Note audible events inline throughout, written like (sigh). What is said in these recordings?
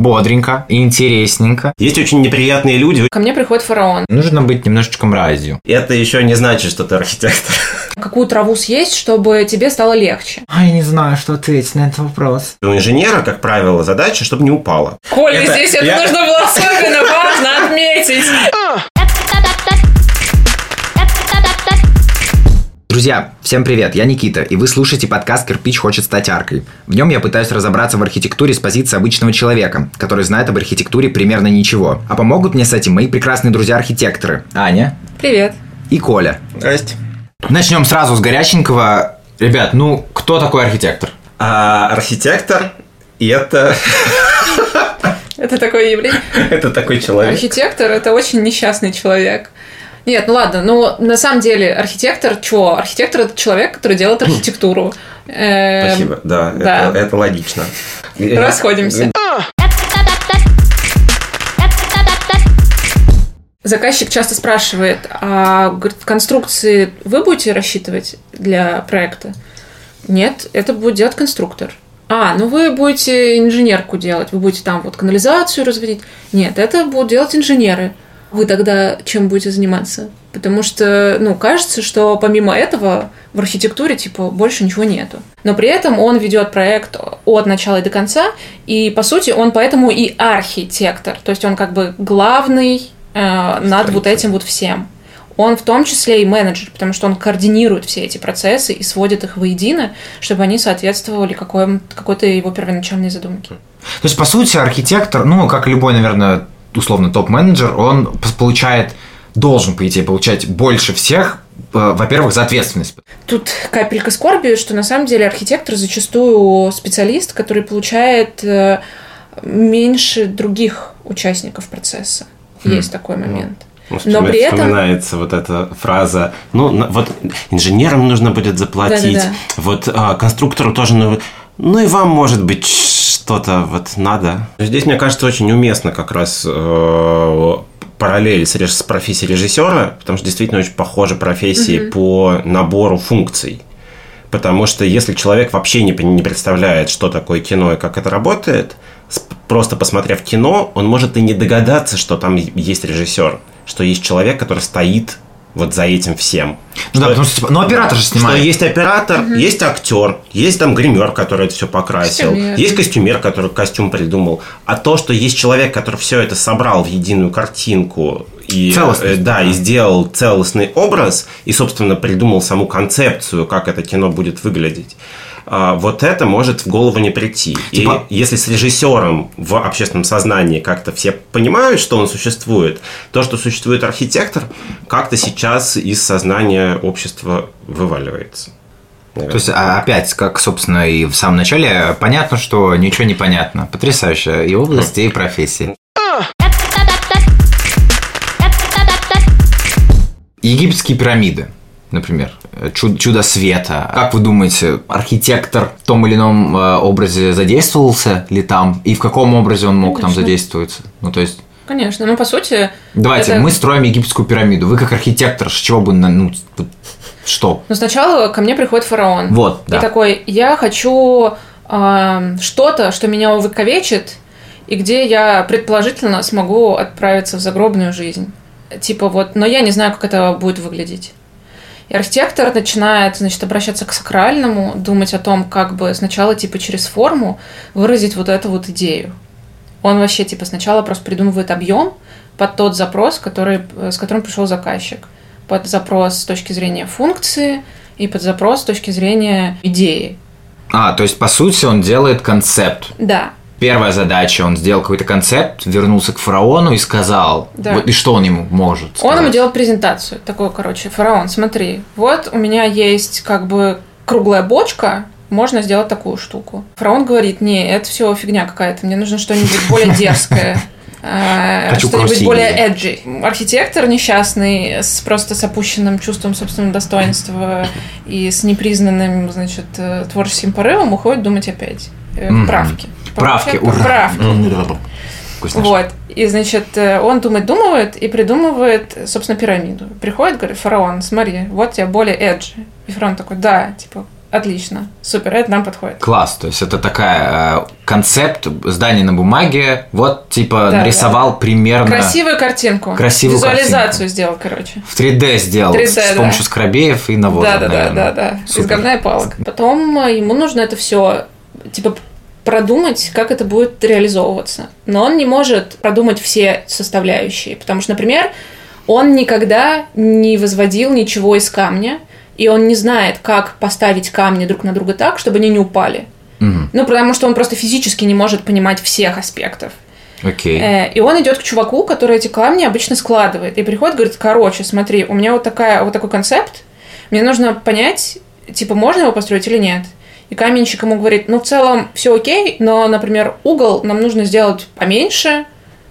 Бодренько, интересненько. Есть очень неприятные люди. Ко мне приходит фараон. Нужно быть немножечко мразью. Это еще не значит, что ты архитектор. (laughs) Какую траву съесть, чтобы тебе стало легче? А я не знаю, что ответить на этот вопрос. У инженера, как правило, задача, чтобы не упало. Коля, Это- здесь это я- нужно было особенно важно (laughs) отметить. Друзья, всем привет, я Никита, и вы слушаете подкаст «Кирпич хочет стать аркой». В нем я пытаюсь разобраться в архитектуре с позиции обычного человека, который знает об архитектуре примерно ничего. А помогут мне с этим мои прекрасные друзья-архитекторы Аня Привет. и Коля. Здрасте. Начнем сразу с горяченького. Ребят, ну, кто такой архитектор? А архитектор и это, Это такое явление. (laughs) это такой человек. Архитектор – это очень несчастный человек. Нет, ну ладно, ну на самом деле архитектор чего? Архитектор – это человек, который делает (clears throat) архитектуру. Эм, Спасибо, да, да. Это, это логично. Расходимся. Заказчик часто спрашивает, а говорит, конструкции вы будете рассчитывать для проекта? Нет, это будет делать конструктор. А, ну вы будете инженерку делать, вы будете там вот канализацию разводить. Нет, это будут делать инженеры. Вы тогда чем будете заниматься? Потому что, ну, кажется, что помимо этого в архитектуре, типа, больше ничего нету. Но при этом он ведет проект от начала и до конца, и, по сути, он поэтому и архитектор. То есть он как бы главный э, над вот этим вот всем. Он в том числе и менеджер, потому что он координирует все эти процессы и сводит их воедино, чтобы они соответствовали какой- какой-то его первоначальной задумке. То есть, по сути, архитектор, ну, как любой, наверное, условно топ-менеджер, он получает, должен, по идее, получать больше всех, э, во-первых, за ответственность. Тут капелька скорби, что на самом деле архитектор зачастую специалист, который получает э, меньше других участников процесса. Есть такой момент. Ну, Но при этом- вспоминается вот эта фраза, ну, вот инженерам нужно будет заплатить, Да-да-да. вот а, конструктору тоже, ну, ну и вам, может быть, что-то вот надо. Здесь, мне кажется, очень уместно как раз э, параллель с, с профессией режиссера, потому что действительно очень похожи профессии по набору функций. Потому что если человек вообще не, не представляет, что такое кино и как это работает, просто посмотрев кино, он может и не догадаться, что там есть режиссер, что есть человек, который стоит вот за этим всем. Ну да, Что- потому что, типа, ну, оператор же что снимает. есть оператор, есть актер, есть там гример, который это все покрасил, Костюмер. есть костюмер, который костюм придумал. А то, что есть человек, который все это собрал в единую картинку и, э, да, и сделал целостный образ, и, собственно, придумал саму концепцию, как это кино будет выглядеть. А, Вот это может в голову не прийти. Типа- И если с режиссером в общественном сознании как-то все понимают, что он существует, то, что существует архитектор, как-то сейчас из сознания общества вываливается. То есть, а, опять, как, собственно, и в самом начале, понятно, что ничего не понятно. Потрясающе. И области, и профессии. Египетские пирамиды, например, чу- чудо света. Как вы думаете, архитектор в том или ином э, образе задействовался ли там? И в каком образе он мог там Конечно. задействоваться? Ну, то есть, Конечно, ну по сути, давайте, Это- мы строим египетскую пирамиду. Вы как архитектор, с чего бы, ну, что? но сначала ко мне приходит фараон. Вот, да. И такой, я хочу а, что-то, что меня увековечит, и где я предположительно смогу отправиться в загробную жизнь. Типа вот, но я не знаю, как это будет выглядеть. И архитектор начинает, значит, обращаться к сакральному, думать о том, как бы сначала, типа, через форму выразить вот эту вот идею. Он вообще, типа, сначала просто придумывает объем под тот запрос, который, с которым пришел заказчик. Под запрос с точки зрения функции и под запрос с точки зрения идеи. А, то есть, по сути, он делает концепт. Да, Первая задача, он сделал какой-то концепт, вернулся к фараону и сказал, Да. вот, и что он ему может Он ему сказать? делал презентацию. Такой, короче, фараон, смотри, вот у меня есть как бы круглая бочка, можно сделать такую штуку. Фараон говорит, не, это все фигня какая-то, мне нужно что-нибудь более (laughs) дерзкое. э, Что-нибудь более эджи. Архитектор несчастный, с просто с опущенным чувством собственного достоинства и с непризнанным, значит, э, творческим порывом уходит думать опять. Э. Правки. Правки, ура! Правки. Вот. И, значит, э, он думает, думает и придумывает, собственно, пирамиду. Приходит, говорит, фараон, смотри, вот тебе более эджи. И фараон такой, да, типа, Отлично. Супер, это нам подходит. Класс, то есть это такая э, концепт здания на бумаге, вот типа Да, нарисовал примерно... Красивую картинку. Красивую Визуализацию картинку. сделал, короче. В 3D сделал 3D, с да. помощью скрабеев и навоза, Да, да, да, наверное. да, да. Из говна и палок. Потом ему нужно это все типа продумать, как это будет реализовываться. Но он не может продумать все составляющие, потому что, например, он никогда не возводил ничего из камня, и он не знает, как поставить камни друг на друга так, чтобы они не упали. Мгм. Ну, потому что он просто физически не может понимать всех аспектов. Окей. Э, И он идет к чуваку, который эти камни обычно складывает. И приходит, говорит, короче, смотри, у меня вот, такая, вот такой концепт, мне нужно понять, типа, можно его построить или нет. И каменщик ему говорит, ну, в целом все окей, но, например, угол нам нужно сделать поменьше,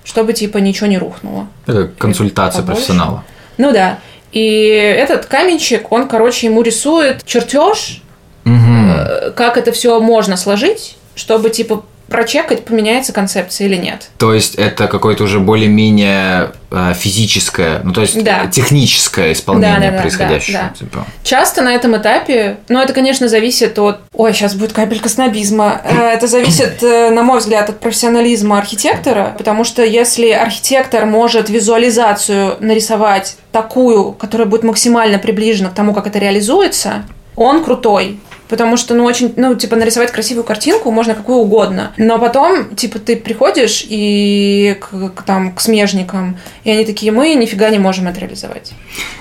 чтобы, типа, ничего не рухнуло. Это консультация профессионала. Ну да. И этот каменщик, он, короче, ему рисует чертеж, э, как это все можно сложить, чтобы, типа, прочекать, поменяется концепция или нет. То есть это какое-то уже более-менее э, физическое, ну то есть Да. техническое исполнение Да, да, да, происходящего. да, да. типа. Часто на этом этапе, ну, это, конечно, зависит от... Ой, сейчас будет капелька снобизма. Э, Это зависит, э, на мой взгляд, от профессионализма архитектора, потому что если архитектор может визуализацию нарисовать такую, которая будет максимально приближена к тому, как это реализуется, он крутой. Потому что, ну, очень, ну, типа, нарисовать красивую картинку можно какую угодно. Но потом, типа, ты приходишь и к, к, там, к смежникам, и они такие, мы нифига не можем это реализовать.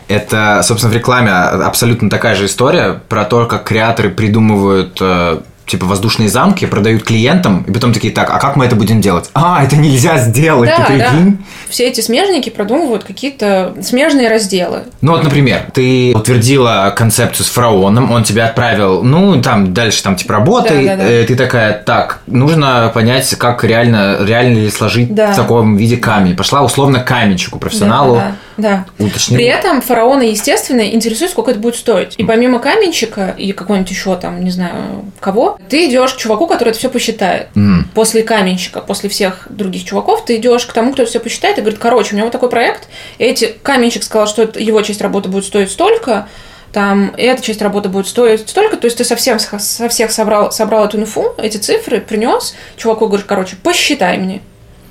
Это, собственно, в рекламе абсолютно такая же история про то, как креаторы придумывают э, типа воздушные замки, продают клиентам, и потом такие, так, а как мы это будем делать? А, это нельзя сделать, ты прикинь? Все эти смежники продумывают какие-то смежные разделы. Ну вот, например, ты утвердила концепцию с фараоном, он тебя отправил, ну, там, дальше там, типа, работай, Да, да, да. э, ты такая, так, нужно понять, как реально, реально ли сложить Да. в таком виде камень. Пошла условно каменщику, профессионалу, Да, да, да. Уточнила. При этом фараона, естественно, интересует, сколько это будет стоить. И помимо каменщика и какого-нибудь еще там, не знаю, кого, ты идешь к чуваку, который это все посчитает. Мгм. После каменщика, после всех других чуваков, ты идешь к тому, кто это все посчитает, и говорит, короче, у меня вот такой проект, эти каменщик сказал, что это- его часть работы будет стоить столько, там, эта часть работы будет стоить столько, то есть ты совсем со всех собрал, собрал эту инфу, эти цифры, принес, чуваку говоришь, короче, посчитай мне.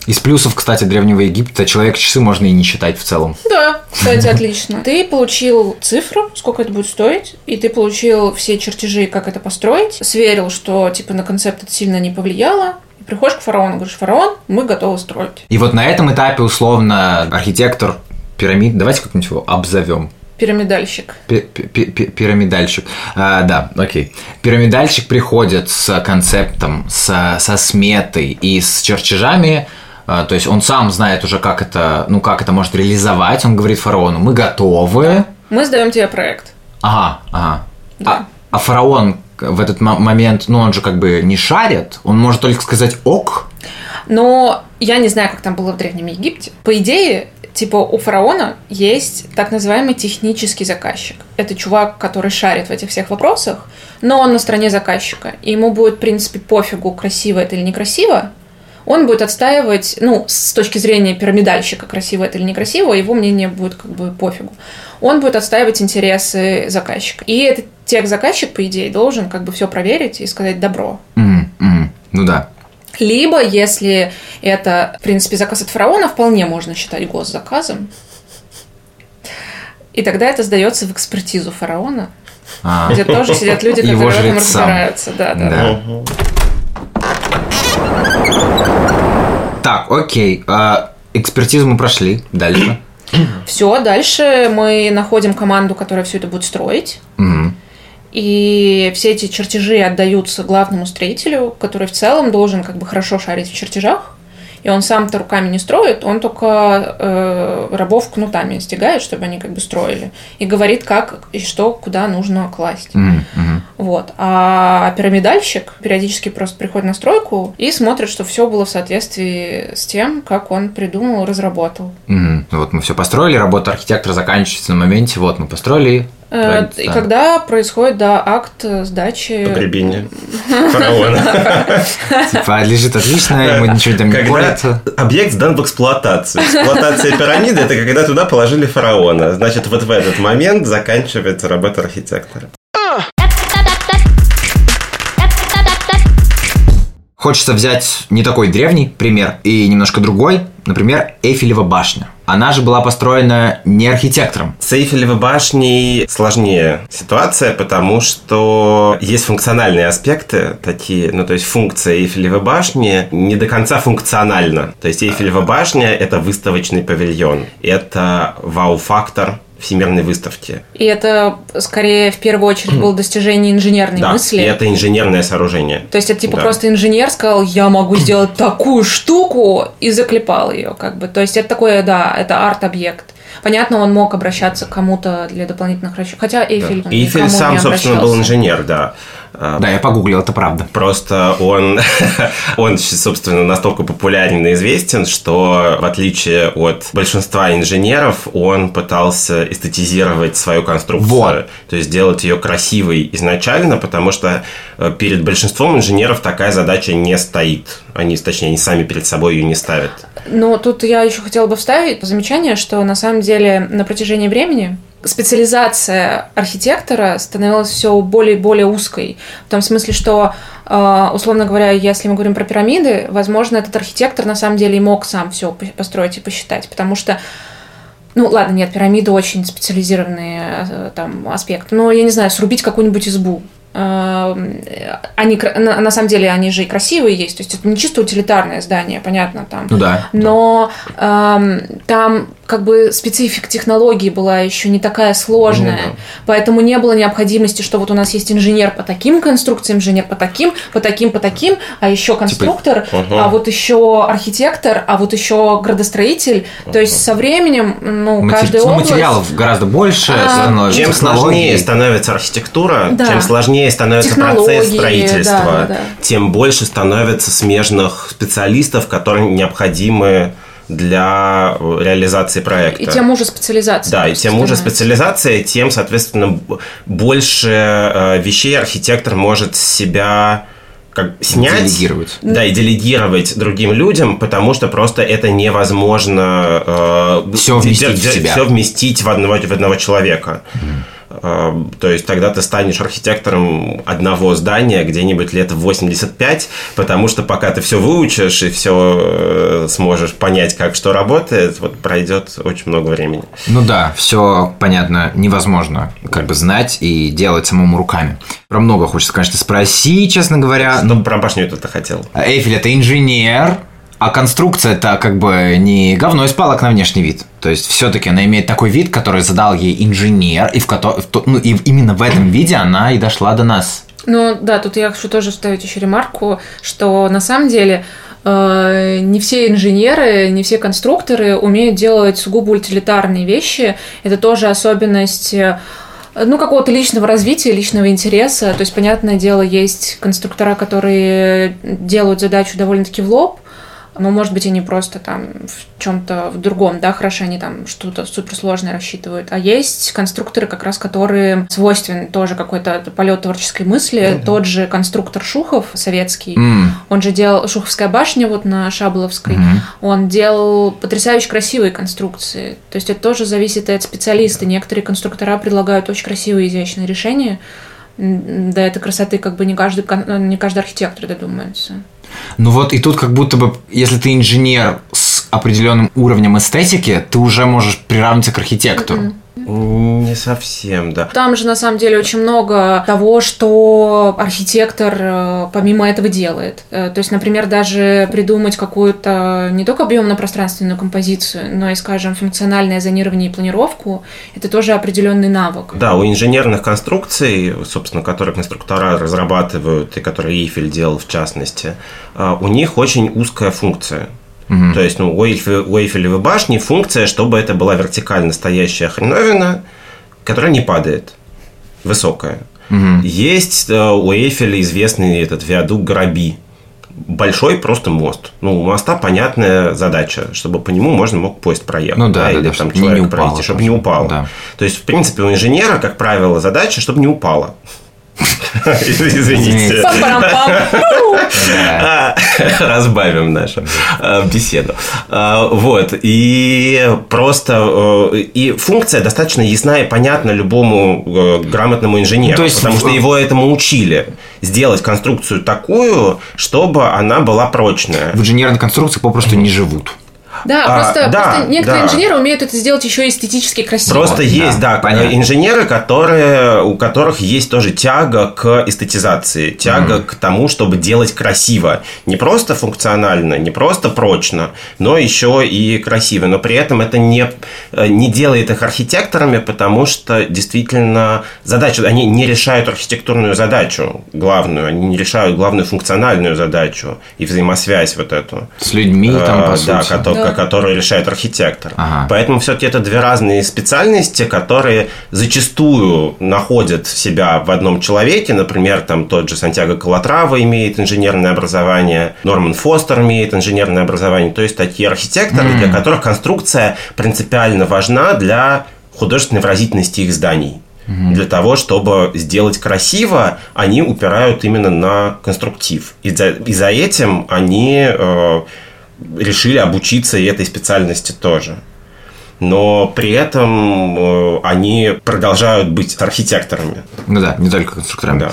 Из плюсов, кстати, Древнего Египта человек-часы можно и не считать в целом. Да, кстати, отлично. Ты получил цифру, сколько это будет стоить, и ты получил все чертежи, как это построить, сверил, что типа на концепт это сильно не повлияло, приходишь к фараону, говоришь, фараон, мы готовы строить. И вот на этом этапе, условно, архитектор пирамид, давайте как-нибудь его обзовем. Пирамидальщик. Пи- пи- пи- Пирамидальщик. А, да, окей. Пирамидальщик приходит с концептом, с, со сметой и с чертежами. А, То есть он сам знает уже, как это, ну, как это может реализовать. Он говорит фараону, мы готовы. Мы сдаем тебе проект. Ага, ага. Да. А, а фараон в этот мо- момент, ну, он же как бы не шарит. Он может только сказать ок. Но я не знаю, как там было в Древнем Египте. По идее, типа у фараона есть так называемый технический заказчик. Это чувак, который шарит в этих всех вопросах, но он на стороне заказчика. И ему будет, в принципе, пофигу, красиво это или некрасиво. Он будет отстаивать, ну, с точки зрения пирамидальщика, красиво это или некрасиво, его мнение будет как бы пофигу. Он будет отстаивать интересы заказчика. И этот тех-заказчик, по идее, должен как бы все проверить и сказать добро. Мгм. Ну да. Либо, если это, в принципе, заказ от фараона, вполне можно считать госзаказом. И тогда это сдается в экспертизу фараона, А, где тоже сидят люди, которые в этом разбираются. Да, да, Да. Мгм. Так, окей. а, экспертизу мы прошли. Дальше. (clears throat) Все, дальше мы находим команду, которая все это будет строить. Мгм. И все эти чертежи отдаются главному строителю, который в целом должен как бы хорошо шарить в чертежах. И он сам-то руками не строит, он только э, рабов кнутами стягает, чтобы они как бы строили. И говорит, как и что, куда нужно класть. Мгм. Вот. А пирамидальщик периодически просто приходит на стройку и смотрит, что все было в соответствии с тем, как он придумал, разработал. Ну Вот мы все построили, работа архитектора заканчивается на моменте, вот мы построили. Э, правильно, И да. когда происходит, да, акт сдачи... Погребение (laughs) фараона. Типа, лежит отлично, ему ничего там не колется. объект сдан в эксплуатацию. Эксплуатация пирамиды – это когда туда положили фараона. Значит, вот в этот момент заканчивается работа архитектора. Хочется взять не такой древний пример и немножко другой, например, Эйфелева башня. Она же была построена не архитектором. С Эйфелевой башней сложнее ситуация, потому что есть функциональные аспекты такие, ну то есть функция Эйфелевой башни не до конца функциональна. То есть Эйфелева башня – это выставочный павильон, это вау-фактор, всемирной выставки. И это скорее в первую очередь было достижение инженерной да, мысли. И это инженерное сооружение. То есть это типа Да. просто инженер сказал, я могу сделать такую штуку и заклепал ее, как бы. То есть это такое, да, это арт-объект. Понятно, он мог обращаться к кому-то для дополнительных расчетов. Хотя Эйфель, он Эйфель сам, не собственно, был инженер, да. А, Да, я погуглил, это правда. Просто он, (laughs) он, собственно, настолько популярен и известен, что в отличие от большинства инженеров, он пытался эстетизировать свою конструкцию. Вот. То есть сделать ее красивой изначально, потому что э, перед большинством инженеров такая задача не стоит. Они, точнее, они сами перед собой ее не ставят. Но тут я еще хотела бы вставить замечание, что на самом деле на протяжении времени специализация архитектора становилась все более и более узкой. В том смысле, что, э, условно говоря, если мы говорим про пирамиды, возможно, этот архитектор на самом деле и мог сам все построить и посчитать, потому что ну, ладно, нет, пирамиды очень специализированные э, там аспекты. Но, я не знаю, срубить какую-нибудь избу. Э, Они, на, на самом деле, они же и красивые есть. То есть это не чисто утилитарное здание, понятно, там. Ну да. Но эм, там как бы специфика технологии была еще не такая сложная, Ну да. поэтому не было необходимости, что вот у нас есть инженер по таким конструкциям, инженер по таким, по таким, по таким, а еще конструктор, Ага. а вот еще архитектор, а вот еще градостроитель. То есть со временем, ну, Мати- каждая ну, область... материалов гораздо больше А, становится. Чем сложнее становится архитектура, Да. чем сложнее становится Технологии, процесс строительства, да, да, да. тем больше становится смежных специалистов, которые необходимы для э, реализации проекта. И тем уже специализация. Да, и тем уже специализация, тем, соответственно, больше э, вещей архитектор может себя как снять. Делегировать. Да, и делегировать другим людям, потому что просто это невозможно э, Всё вместить в себя. все вместить в одного, в одного человека. Э, То есть тогда ты станешь архитектором одного здания где-нибудь лет в 85, потому что пока ты все выучишь и все сможешь понять, как что работает, вот пройдет очень много времени. Ну да, все понятно, невозможно как бы знать и делать самому руками. Про много хочется, конечно, спросить, честно говоря. Ну, про башню это хотел. Эйфель это инженер, а конструкция это как бы не говно из палок на внешний вид. То есть все-таки она имеет такой вид, который задал ей инженер, и, в кото- в то- ну, и именно в этом виде она и дошла до нас. Ну да, тут я хочу тоже вставить еще ремарку, что на самом деле э, не все инженеры, не все конструкторы умеют делать сугубо утилитарные вещи. Это тоже особенность э, ну, какого-то личного развития, личного интереса. То есть, понятное дело, есть конструктора, которые делают задачу довольно-таки в лоб, но, может быть, они просто там в чем-то в другом, да, хорошо, они там что-то суперсложное рассчитывают. А есть конструкторы, как раз, которые свойственны тоже какой-то полет творческой мысли. Тот же конструктор Шухов, советский, М, он же делал Шуховская башня вот на Шаболовской. Мгм. Он делал потрясающе красивые конструкции. То есть это тоже зависит и от специалиста. Некоторые конструктора предлагают очень красивые, изящные решения. До этой красоты как бы не каждый, кон- не каждый архитектор додумается. Ну вот и тут как будто бы, если ты инженер с определенным уровнем эстетики, ты уже можешь приравниться к архитектору. Не совсем, да. Там же на самом деле очень много того, что архитектор э, помимо этого делает. Э, То есть, например, даже придумать какую-то не только объемно-пространственную композицию, но и, скажем, функциональное зонирование и планировку, это тоже определенный навык. Да, у инженерных конструкций, собственно, которые конструктора разрабатывают и которые Эйфель делал в частности, а, у них очень узкая функция. Мгм. То есть, ну, у, Эйфе- у Эйфелевой башни функция, чтобы это была вертикально стоящая хреновина, которая не падает, высокая. Мгм. Есть э, у Эйфеля известный этот виадук Граби. Большой просто мост. Ну, у моста понятная задача, чтобы по нему можно мог поезд проехать. Ну да, да, или да, там человек не упало пройти, чтобы не упало. Да. То есть, в принципе, у инженера, как правило, задача, чтобы не упало. (laughs) Извините. А, (laughs) Разбавим нашу э, беседу. А, Вот. И просто... э, И функция достаточно ясна и понятна любому э, грамотному инженеру. То есть потому что его этому учили. Сделать конструкцию такую, чтобы она была прочная. В инженерной конструкции попросту не живут. Да, А, просто, да, просто некоторые да. инженеры умеют это сделать еще эстетически красиво. Просто да, есть, да, понятно. инженеры, которые, у которых есть тоже тяга к эстетизации, тяга к тому, чтобы делать красиво. Не просто функционально, не просто прочно, но еще и красиво. Но при этом это не, э, не делает их архитекторами, потому что действительно задача, они не решают архитектурную задачу главную, они не решают главную функциональную задачу и взаимосвязь вот эту. С людьми там, по Э, да, сути. кото- Да. которую решает архитектор. Ага. Поэтому все-таки это две разные специальности, которые зачастую находят себя в одном человеке. Например, там тот же Сантьяго Калатрава имеет инженерное образование, Норман Фостер имеет инженерное образование. То есть такие архитекторы, для которых конструкция принципиально важна для художественной выразительности их зданий. Для того, чтобы сделать красиво, они упирают именно на конструктив. И за, и за этим они э, решили обучиться и этой специальности тоже. Но при этом э, они продолжают быть архитекторами. Ну да, не только конструкторами. Да.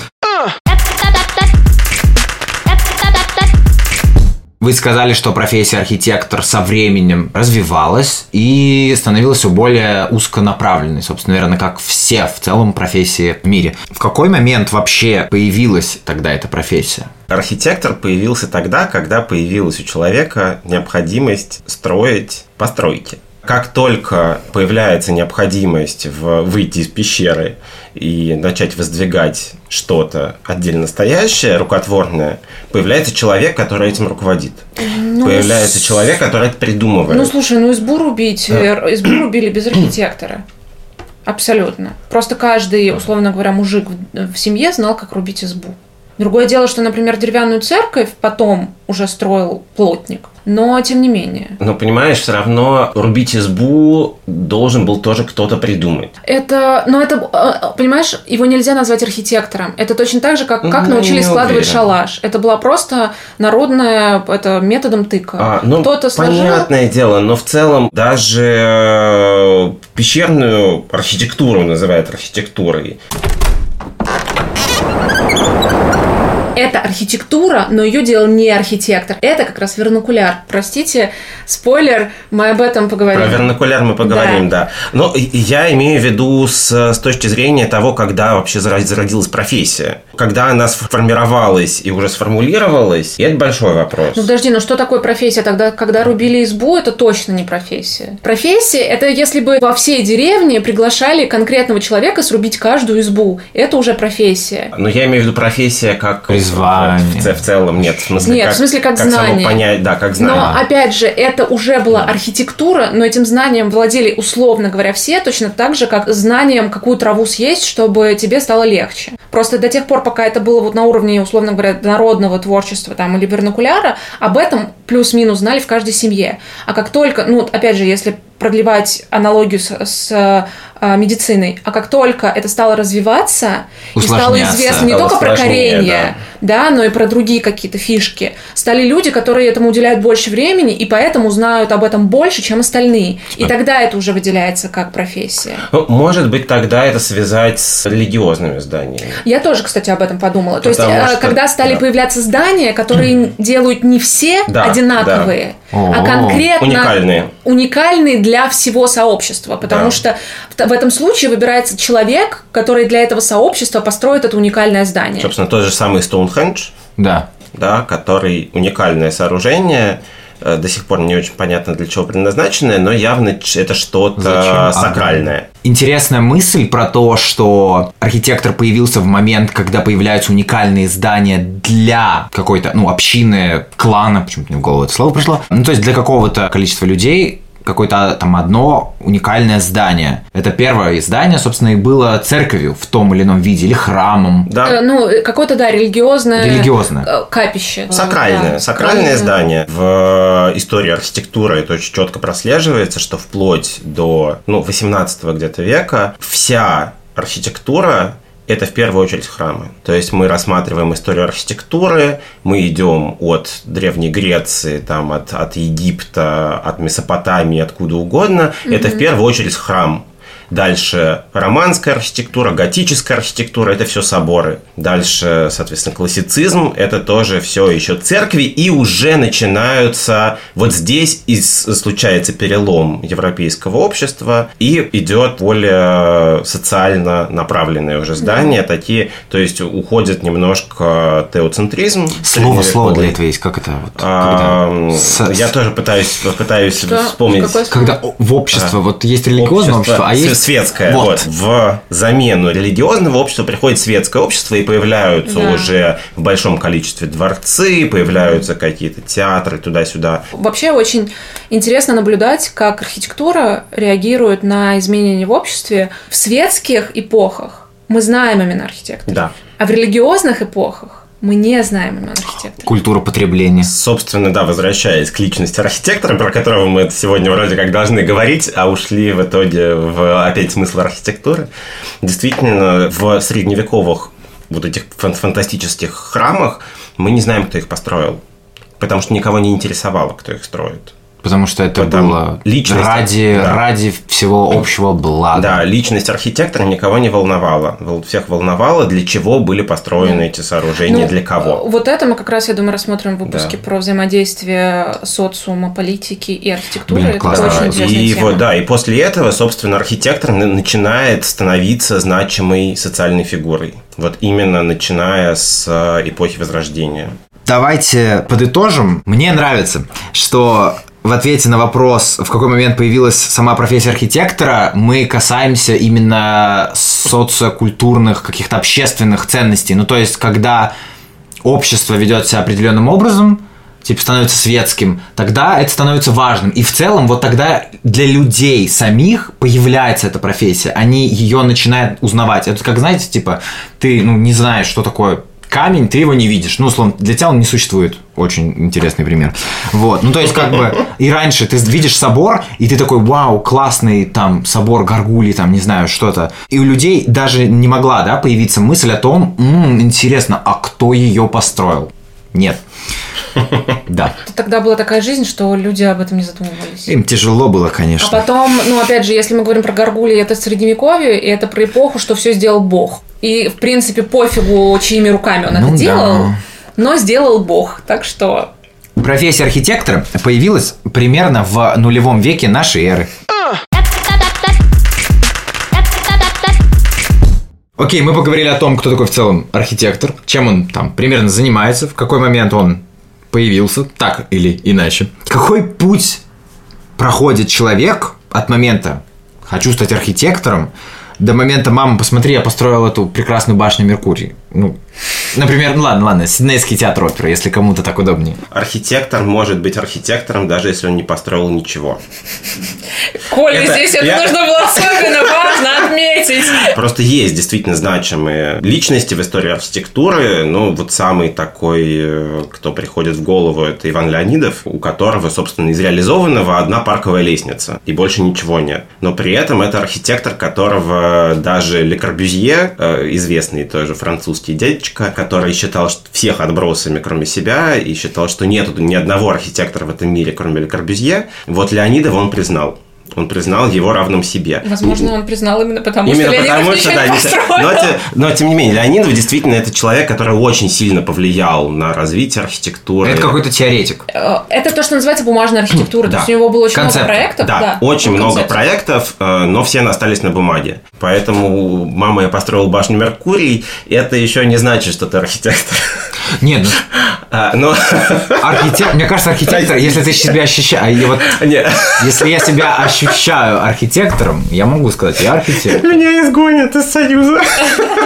Вы сказали, что профессия архитектор со временем развивалась и становилась все более узконаправленной, собственно, наверное, как все в целом профессии в мире. В какой момент вообще появилась тогда эта профессия? Архитектор появился тогда, когда появилась у человека необходимость строить постройки. Как только появляется необходимость в, выйти из пещеры и начать воздвигать что-то отдельно стоящее, рукотворное, появляется человек, который этим руководит. Ну, появляется с- человек, который это придумывает. Ну, слушай, ну избу рубить, э, избу рубили без архитектора. Абсолютно. Просто каждый, условно говоря, мужик в семье знал, как рубить избу. Другое дело, что, например, деревянную церковь потом уже строил плотник. Но тем не менее. Но понимаешь, все равно рубить избу должен был тоже кто-то придумать. Это, но это, э, понимаешь, его нельзя назвать архитектором. Это точно так же, как, как Ну, научились складывать уверен. шалаш. Это была просто народная, это методом тыка. А, ну, Кто-то сложил, понятное дело, но в целом даже э, пещерную архитектуру называют архитектурой. Это архитектура, но ее делал не архитектор. Это как раз вернокуляр. Простите, спойлер, мы об этом поговорим. Про вернокуляр мы поговорим, да. Но и- и я имею в виду с, с точки зрения того, когда вообще зародилась профессия. Когда она сформировалась и уже сформулировалась, и это большой вопрос. Ну подожди, ну что такое профессия? Тогда, когда рубили избу, это точно не профессия. Профессия – это если бы во всей деревне приглашали конкретного человека срубить каждую избу. Это уже профессия. Но я имею в виду профессия как Призвание. В, ц- в целом нет, в смысле Нет, как, в смысле, как само знание. понять, да, как знание. Но, опять же, это уже была архитектура, но этим знанием владели, условно говоря, все, точно так же, как знанием, какую траву съесть, чтобы тебе стало легче. Просто до тех пор, пока это было вот на уровне, условно говоря, народного творчества там, или вернокуляра, об этом плюс-минус знали в каждой семье. А как только, ну, опять же, если продлевать аналогию с, с, э, медициной, а как только это стало развиваться и стало известно не только про сложнее, коренье, да, но и про другие какие-то фишки. Стали люди, которые этому уделяют больше времени и поэтому знают об этом больше, чем остальные. И тогда это уже выделяется как профессия. Ну, может быть, тогда это связать с религиозными зданиями. Я тоже, кстати, об этом подумала. То есть, Потому э, что- когда стали да. появляться здания, которые делают не все Да, одинаковые, да. а конкретно уникальные. уникальные для всего сообщества. Потому Да. что в, в этом случае выбирается человек, который для этого сообщества построит это уникальное здание. Собственно, тот же самый Стоунхендж, Да. да, который уникальное сооружение, э, до сих пор не очень понятно для чего предназначенное, но явно это что-то Зачем? сакральное. Интересная мысль про то, что архитектор появился в момент, когда появляются уникальные здания для какой-то, ну, общины, клана, почему-то мне в голову это слово пришло. Ну, то есть для какого-то количества людей какое-то там одно уникальное здание. Это первое здание, собственно, и было церковью в том или ином виде, или храмом. Да, Э, Ну, э, какое-то, да, религиозное... Религиозное. э, Капище. Сакральное, Да, сакральное здание. В э, истории архитектуры это очень четко прослеживается, что вплоть до ну, 18 где-то века вся архитектура это в первую очередь храмы. То есть мы рассматриваем историю архитектуры, мы идем от Древней Греции, там, от, от Египта, от Месопотамии, откуда угодно. Mm-hmm. Это в первую очередь храм. Дальше романская архитектура, готическая архитектура – это все соборы. Дальше, соответственно, классицизм – это тоже все еще церкви. И уже начинаются, вот здесь и случается перелом европейского общества, и идет более социально направленные уже здания, да. такие, то есть уходит немножко теоцентризм. Слово, слово для этого есть, как это? Вот, а, когда... Я тоже пытаюсь, пытаюсь Что? вспомнить. Когда в общество, а, вот есть религиозное общество, общество а есть светское. Вот. вот. В замену религиозного общества приходит светское общество, и появляются да. уже в большом количестве дворцы, появляются какие-то театры туда-сюда. Вообще очень интересно наблюдать, как архитектура реагирует на изменения в обществе в светских эпохах. Мы знаем именно архитектора. Да. А в религиозных эпохах мы не знаем имен архитектора. Культура потребления. Собственно, да, возвращаясь к личности архитектора, про которого мы сегодня вроде как должны говорить, а ушли в итоге в опять смысл архитектуры. Действительно, в средневековых вот этих фантастических храмах мы не знаем, кто их построил. Потому что никого не интересовало, кто их строит. Потому что это Потому было личность, ради, да. ради всего общего блага. Да, личность архитектора никого не волновала. Всех волновало, для чего были построены ну, эти сооружения, ну, для кого. Вот это мы как раз, я думаю, рассмотрим в выпуске да. про взаимодействие социума, политики и архитектуры. Блин, это очень интересная и тема. Вот, да, и после этого, собственно, архитектор начинает становиться значимой социальной фигурой. Вот именно начиная с э, эпохи Возрождения. Давайте подытожим. Мне нравится, что в ответе на вопрос, в какой момент появилась сама профессия архитектора, мы касаемся именно социокультурных, каких-то общественных ценностей. Ну, то есть, когда общество ведет себя определенным образом, типа становится светским, тогда это становится важным. И в целом вот тогда для людей самих появляется эта профессия. Они ее начинают узнавать. Это как, знаете, типа, ты ну, не знаешь, что такое камень, ты его не видишь. Ну, условно, для тебя он не существует. Очень интересный пример. Вот. Ну, то есть, как бы, и раньше ты видишь собор, и ты такой, вау, классный там собор Гаргули, там, не знаю, что-то. И у людей даже не могла, да, появиться мысль о том, м-м, интересно, а кто ее построил? Нет. (laughs) Да. Тогда была такая жизнь, что люди об этом не задумывались. Им тяжело было, конечно. А потом, ну, опять же, если мы говорим про Гаргули, это средневековье, и это про эпоху, что все сделал Бог. И, в принципе, пофигу, чьими руками он ну, это делал, да. но сделал Бог. Так что... Профессия архитектора появилась примерно в нулевом веке нашей эры. Окей, мы поговорили о том, кто такой в целом архитектор, чем он там примерно занимается, в какой момент он появился, так или иначе. Какой путь проходит человек от момента «хочу стать архитектором» до момента «мама, посмотри, я построил эту прекрасную башню Меркурий». Ну, например, ну ладно, ладно, Сиднейский театр оперы, если кому-то так удобнее. Архитектор может быть архитектором, даже если он не построил ничего. Коля, это, здесь это я... нужно было особенно важно отметить. Просто есть действительно значимые личности в истории архитектуры. Ну, вот самый такой, э, кто приходит в голову, это Иван Леонидов, у которого, собственно, из реализованного одна парковая лестница, и больше ничего нет. Но при этом это архитектор, которого даже Ле Корбюзье, э, известный тоже французский дядечка, который считал что всех отбросами, кроме себя, и считал, что нет ни одного архитектора в этом мире, кроме Ле Корбюзье. Вот Леонидова он признал. Он признал его равным себе. Возможно, он признал именно потому, именно что Леонидов потому, что, да, не, но, но, тем не менее, Леонидов действительно это человек, который очень сильно повлиял на развитие архитектуры. Это какой-то теоретик. Э, это то, что называется бумажная архитектура. Да. То есть у него было очень Концепт. много проектов. Да, да очень много проектов, э, но все остались на бумаге. Поэтому мама я построил башню Меркурий, и это еще не значит, что ты архитектор. Нет, ну... А, (laughs) но... Архитектор, мне кажется, архитектор, если ты себя ощущаешь... Вот, если я себя ощущаю архитектором, я могу сказать, я архитектор. Меня изгонят из союза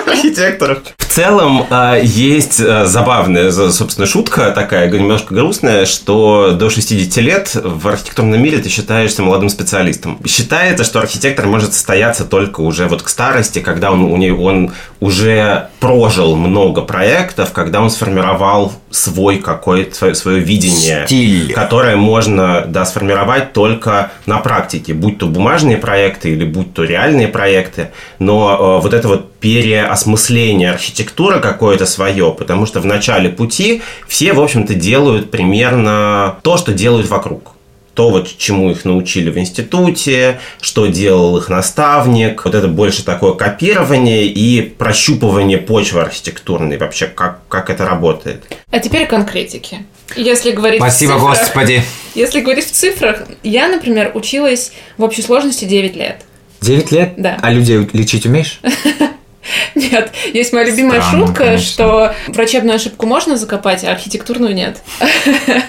архитекторов. В целом, а, есть а, забавная, собственно, шутка такая, немножко грустная, что до 60 лет в архитектурном мире ты считаешься молодым специалистом. Считается, что архитектор может состояться только уже вот к старости, когда он, он уже прожил много проектов, когда он сформировал сформировал свой какое-то свое, свое видение, Стиль. которое можно да, сформировать только на практике, будь то бумажные проекты или будь то реальные проекты, но э, вот это вот переосмысление архитектуры какое-то свое, потому что в начале пути все, в общем-то, делают примерно то, что делают вокруг то, вот чему их научили в институте, что делал их наставник. Вот это больше такое копирование и прощупывание почвы архитектурной, вообще как, как это работает. А теперь конкретики. Если говорить Спасибо, в цифрах, Господи. Если говорить в цифрах, я, например, училась в общей сложности 9 лет. 9 лет? Да. А людей лечить умеешь? (laughs) Нет, есть моя любимая Странно, шутка, конечно. что врачебную ошибку можно закопать, а архитектурную нет. (laughs)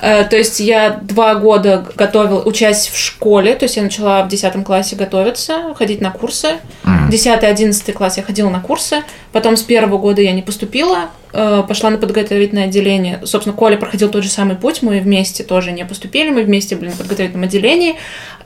Э, То есть я два года готовила, учась в школе, то есть я начала в 10 классе готовиться, ходить на курсы. 10-11 класс я ходила на курсы, потом с первого года я не поступила, э, пошла на подготовительное отделение. Собственно, Коля проходил тот же самый путь, мы вместе тоже не поступили, мы вместе были на подготовительном отделении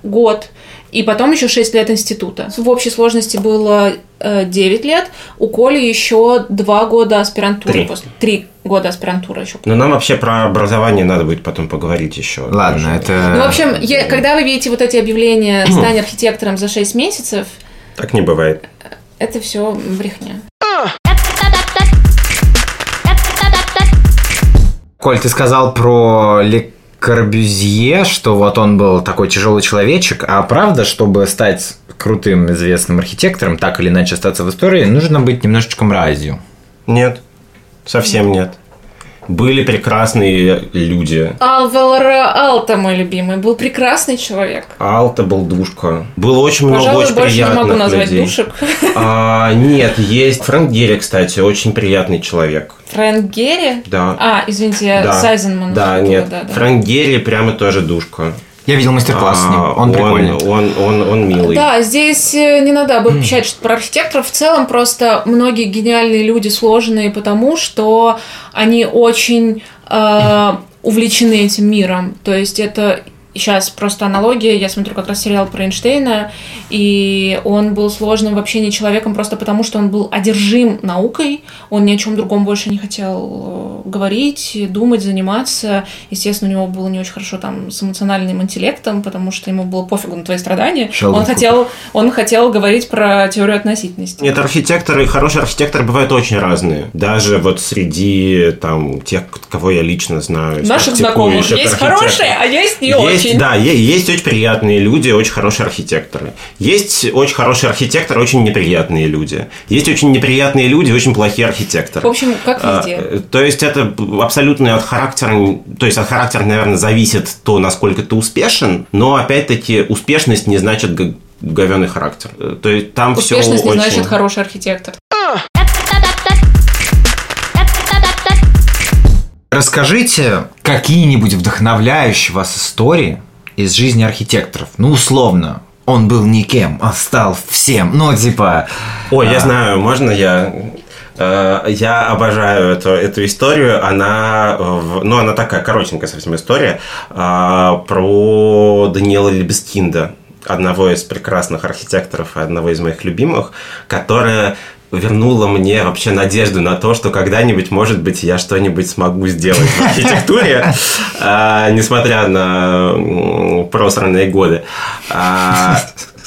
год. И потом еще 6 лет института. В общей сложности было э, 9 лет. У Коли еще 2 года аспирантуры. Три. После, 3 года аспирантуры еще. Но нам вообще про образование надо будет потом поговорить еще. Ладно, это... Ну, в общем, я- когда вы видите вот эти объявления (clears throat) «Стань архитектором за 6 месяцев», Так не бывает. это все брехня. Коль, ты сказал про Ле Корбюзье, что вот он был такой тяжелый человечек, а правда, чтобы стать крутым известным архитектором, так или иначе остаться в истории, нужно быть немножечко мразью. Нет, совсем нет. Были прекрасные люди. Алваро Алта, мой любимый, был прекрасный человек. Алта был душка. Было очень много Пожалуй, очень больше не приятных могу назвать людей. душек. А, нет, есть Фрэнк Герри, кстати, очень приятный человек. Фрэнк Герри? Да. А, извините, я да. Сайзенман. Да, нет. да, да. Фрэнк Герри прямо тоже душка. Я видел мастер-класс с ним, А, он прикольный. Он, он, он милый. Да, здесь э, не надо обобщать что про архитекторов. В целом просто многие гениальные люди сложные, потому что они очень э, увлечены этим миром. То есть это сейчас просто аналогия. Я смотрю как раз сериал про Эйнштейна, и он был сложным в общении человеком просто потому, что он был одержим наукой. Он ни о чем другом больше не хотел э, говорить, думать, заниматься. Естественно, у него было не очень хорошо там с эмоциональным интеллектом, потому что ему было пофигу на твои страдания. Шелдон он хотел, он хотел говорить про теорию относительности. Нет, архитекторы, хорошие архитекторы бывают очень разные. Даже вот среди там тех, кого я лично знаю. Наших знакомых есть хорошие, а есть не есть, очень. Да, е- есть очень приятные люди, очень хорошие архитекторы. Есть очень хорошие архитекторы, очень неприятные люди. Есть очень неприятные люди, очень плохие архитекторы. В общем, как А, везде. э, То есть это абсолютно от характера, то есть от характера, наверное, зависит то, насколько ты успешен, но опять-таки успешность не значит г- говёный характер. Э, То есть там все Успешность не очень... значит хороший архитектор. Расскажите какие-нибудь вдохновляющие вас истории из жизни архитекторов. Ну, условно, он был никем, а стал всем. Ну, типа... Ой, я а, знаю, можно я... Э, Я обожаю эту, эту историю. Она, э, ну, она такая коротенькая совсем история а, про Даниэла Лебескинда, одного из прекрасных архитекторов и одного из моих любимых, которая вернула мне вообще надежду на то, что когда-нибудь, может быть, я что-нибудь смогу сделать в архитектуре, (laughs) а, несмотря на просранные годы. А,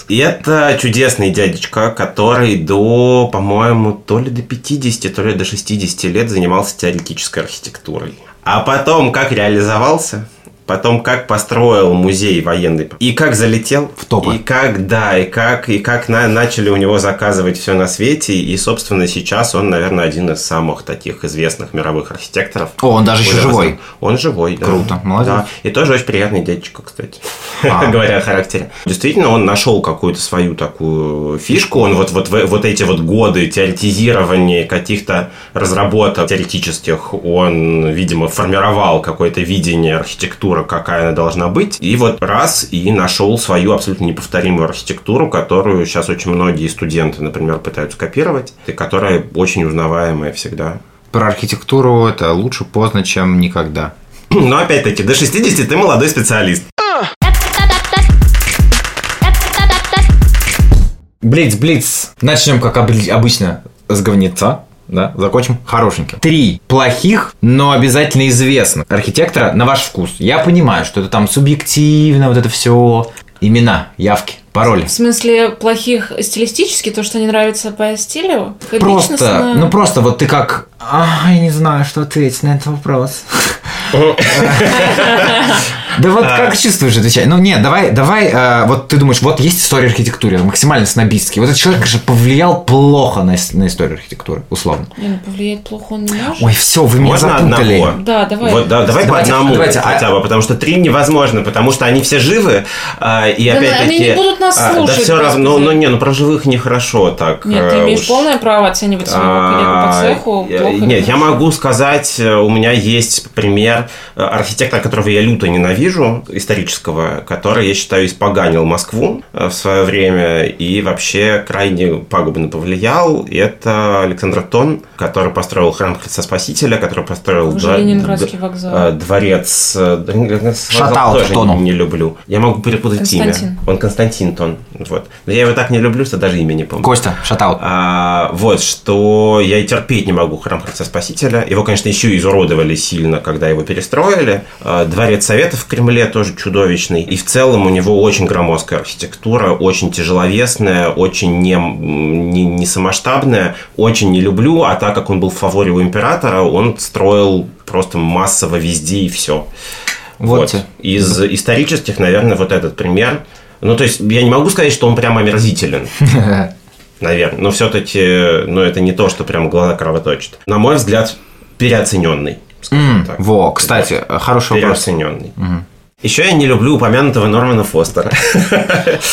И это чудесный дядечка, который до, по-моему, то ли до 50, то ли до 60 лет занимался теоретической архитектурой. А потом как реализовался, потом как построил музей военный, и как залетел В топы. и как, да, и как, и как на- начали у него заказывать все на свете, и, собственно, сейчас он, наверное, один из самых таких известных мировых архитекторов. О, он даже еще живой. Он живой, да. Круто, молодец. Да, и тоже очень приятный дядечка, кстати, А. (laughs) говоря о характере. Действительно, он нашел какую-то свою такую фишку. Он вот, вот, вот эти вот годы теоретизирования каких-то разработок теоретических, он, видимо, формировал какое-то видение архитектуры, какая она должна быть. И вот раз и нашел свою абсолютно неповторимую архитектуру, которую сейчас очень многие студенты, например, пытаются копировать, и которая очень узнаваемая всегда. Про архитектуру это лучше поздно, чем никогда. Но опять-таки, до 60 ты молодой специалист. Блиц, блиц. Начнем, как обычно, с говнеца. Да, закончим хорошеньким. Три плохих, но обязательно известных архитектора на ваш вкус. Я понимаю, что это там субъективно, вот это все. Имена, явки, пароли. В смысле, плохих стилистически, то, что не нравится по стилю? Просто, Личностно? ну просто вот ты как... А, я не знаю, что ответить на этот вопрос. (laughs) Да вот как чувствуешь, отвечай. Ну нет, давай, давай, э, вот ты думаешь, вот есть история архитектуры, максимально снобистский. Вот этот человек, конечно, повлиял плохо на, ис- на историю архитектуры, условно. Не, ну повлиять плохо он не может. Ой, все, вы меня Можно запутали. одного? Да, давай. Вот, да, давай Давайте, по одному давайте, а- хотя бы, потому что три невозможно, потому что они все живы, а, и Да, опять-таки... они не будут нас а, слушать, Да все равно, ну не, ну про живых нехорошо так. Нет, ты э, имеешь уж. полное право оценивать своего коллегу по А, цеху. Нет, я могу сказать, э, у меня есть пример э, архитектора, которого я люто ненавижу, исторического, который, я считаю, испоганил Москву э, в свое время и вообще крайне пагубно повлиял. Это Александр Тон, который построил храм Христа Спасителя, который построил дво- Ленинградский вокзал. э, дворец. э, Ленинградский вокзал Шатал тоже Тону. не люблю. Я могу перепутать имя. Он Константин Тон. Вот. Но я его так не люблю, что даже имя не помню. Костя, шатаут. А, вот, что я и терпеть не могу храм Христа Спасителя. Его, конечно, еще изуродовали сильно, когда его перестроили. А, Дворец Советов в Кремле тоже чудовищный. И в целом у него очень громоздкая архитектура, очень тяжеловесная, очень не, не, не самоштабная. Очень не люблю, а так как он был в фаворе у императора, он строил просто массово везде и все. Вот Вот. Из исторических, наверное, вот этот пример. Ну, то есть, я не могу сказать, что он прям омерзителен (laughs) наверное. Но все-таки, ну, это не то, что прям глаза кровоточит. На мой взгляд, переоцененный. скажем М, так. Во, кстати, хороший вопрос. Переоцененный. Еще я не люблю упомянутого Нормана Фостера.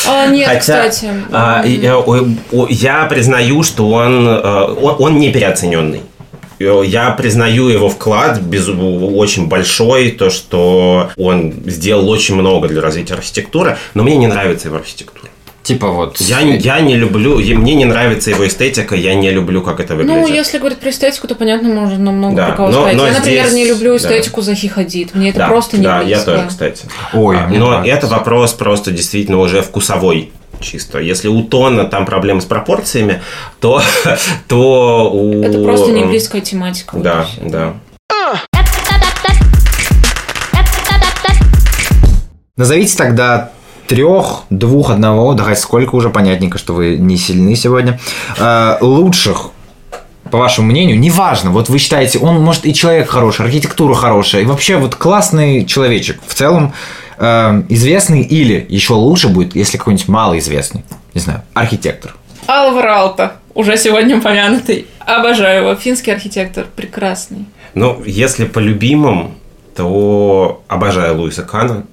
А, нет, Хотя, кстати. а, о- я признаю, что он, э, он, он не переоцененный. Э, Я признаю его вклад без, очень большой, то, что он сделал очень много для развития архитектуры, но мне не нравится его архитектура. Типа вот... Я, я не люблю, я- мне не нравится его эстетика, я не люблю, как это выглядит. Ну, если говорить про эстетику, то понятно, можно много Да, про кого но- сказать. но я, например, здесь- не люблю да. эстетику Захи Хадид. Мне это да, просто не Да, я близко. тоже, кстати. Ой, А, Но нравится. это вопрос просто действительно уже вкусовой чисто. Если у тона там проблемы с пропорциями, то, (laughs) то у... Это просто не близкая тематика. Да, да. Назовите тогда трех, двух, одного, давайте сколько уже, понятненько, что вы не сильны сегодня, э, лучших по вашему мнению, неважно, вот вы считаете, он может и человек хороший, архитектура хорошая, и вообще вот классный человечек, в целом э, известный или еще лучше будет, если какой-нибудь малоизвестный, не знаю, архитектор. Алвар Алта, уже сегодня упомянутый. Обожаю его. Финский архитектор. Прекрасный. Ну, если по любимым, то обожаю Луиса Кана.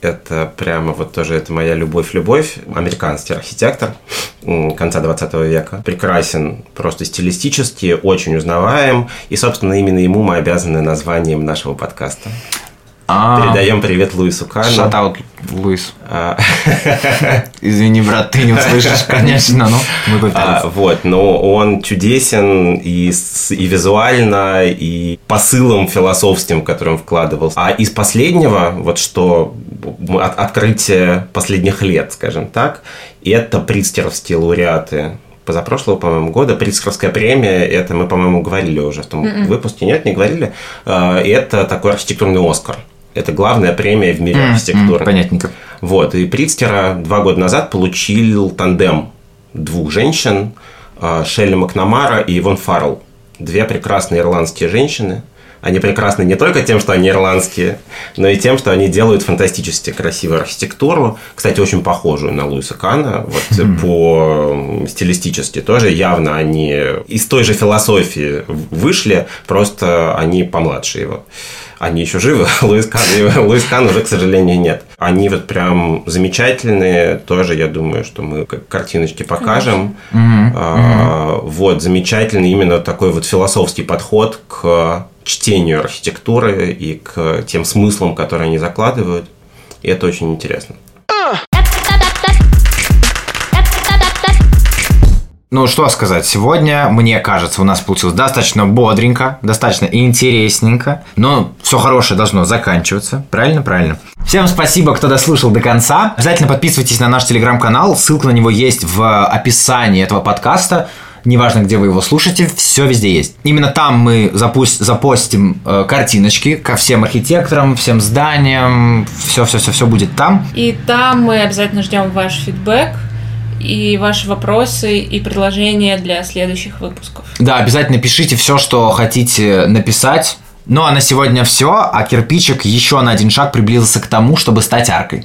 Это прямо вот тоже это моя любовь-любовь. Американский архитектор конца 20 века. Прекрасен просто стилистически, очень узнаваем. И, собственно, именно ему мы обязаны названием нашего подкаста. А, Передаем привет Луису Кану. Шатаут, Луис. А, (laughs) Извини, брат, ты не услышишь, (laughs) конечно, но мы а, попытались. вот, но он чудесен и, и визуально, и посылом философским, который он вкладывал. А из последнего, вот что от- открытие последних лет, скажем так, это прицкеровские лауреаты позапрошлого, по-моему, года. Прицкеровская премия, это мы, по-моему, говорили уже в том выпуске, нет, не говорили. Это такой архитектурный Оскар. Это главная премия в мире М, архитектуры. м, Понятненько. Вот, и Прицкера два года назад получил тандем двух женщин, а, Шелли Макнамара и Ивон Фаррелл. Две прекрасные ирландские женщины. Они прекрасны не только тем, что они ирландские, но и тем, что они делают фантастически красивую архитектуру. Кстати, очень похожую на Луиса Кана. Вот по м, стилистически тоже явно они из той же философии вышли, просто они помладше его. Они еще живы, (laughs) Луис Кан, Луис Кан уже, к сожалению, нет. Они вот прям замечательные, тоже, я думаю, что мы картиночки покажем. А, Вот, замечательный именно такой вот философский подход к чтению архитектуры и к тем смыслам, которые они закладывают. И это очень интересно. Ну, что сказать, сегодня, мне кажется, у нас получилось достаточно бодренько, достаточно интересненько, но все хорошее должно заканчиваться, правильно? Правильно. Всем спасибо, кто дослушал до конца. Обязательно подписывайтесь на наш телеграм-канал, ссылка на него есть в описании этого подкаста. неважно, где вы его слушаете, все везде есть. Именно там мы запусть, запостим э, картиночки ко всем архитекторам, всем зданиям, все-все-все-все будет там. И там мы обязательно ждем ваш фидбэк и ваши вопросы и предложения для следующих выпусков. Да, обязательно пишите все, что хотите написать. Ну а на сегодня все, а кирпичик еще на один шаг приблизился к тому, чтобы стать аркой.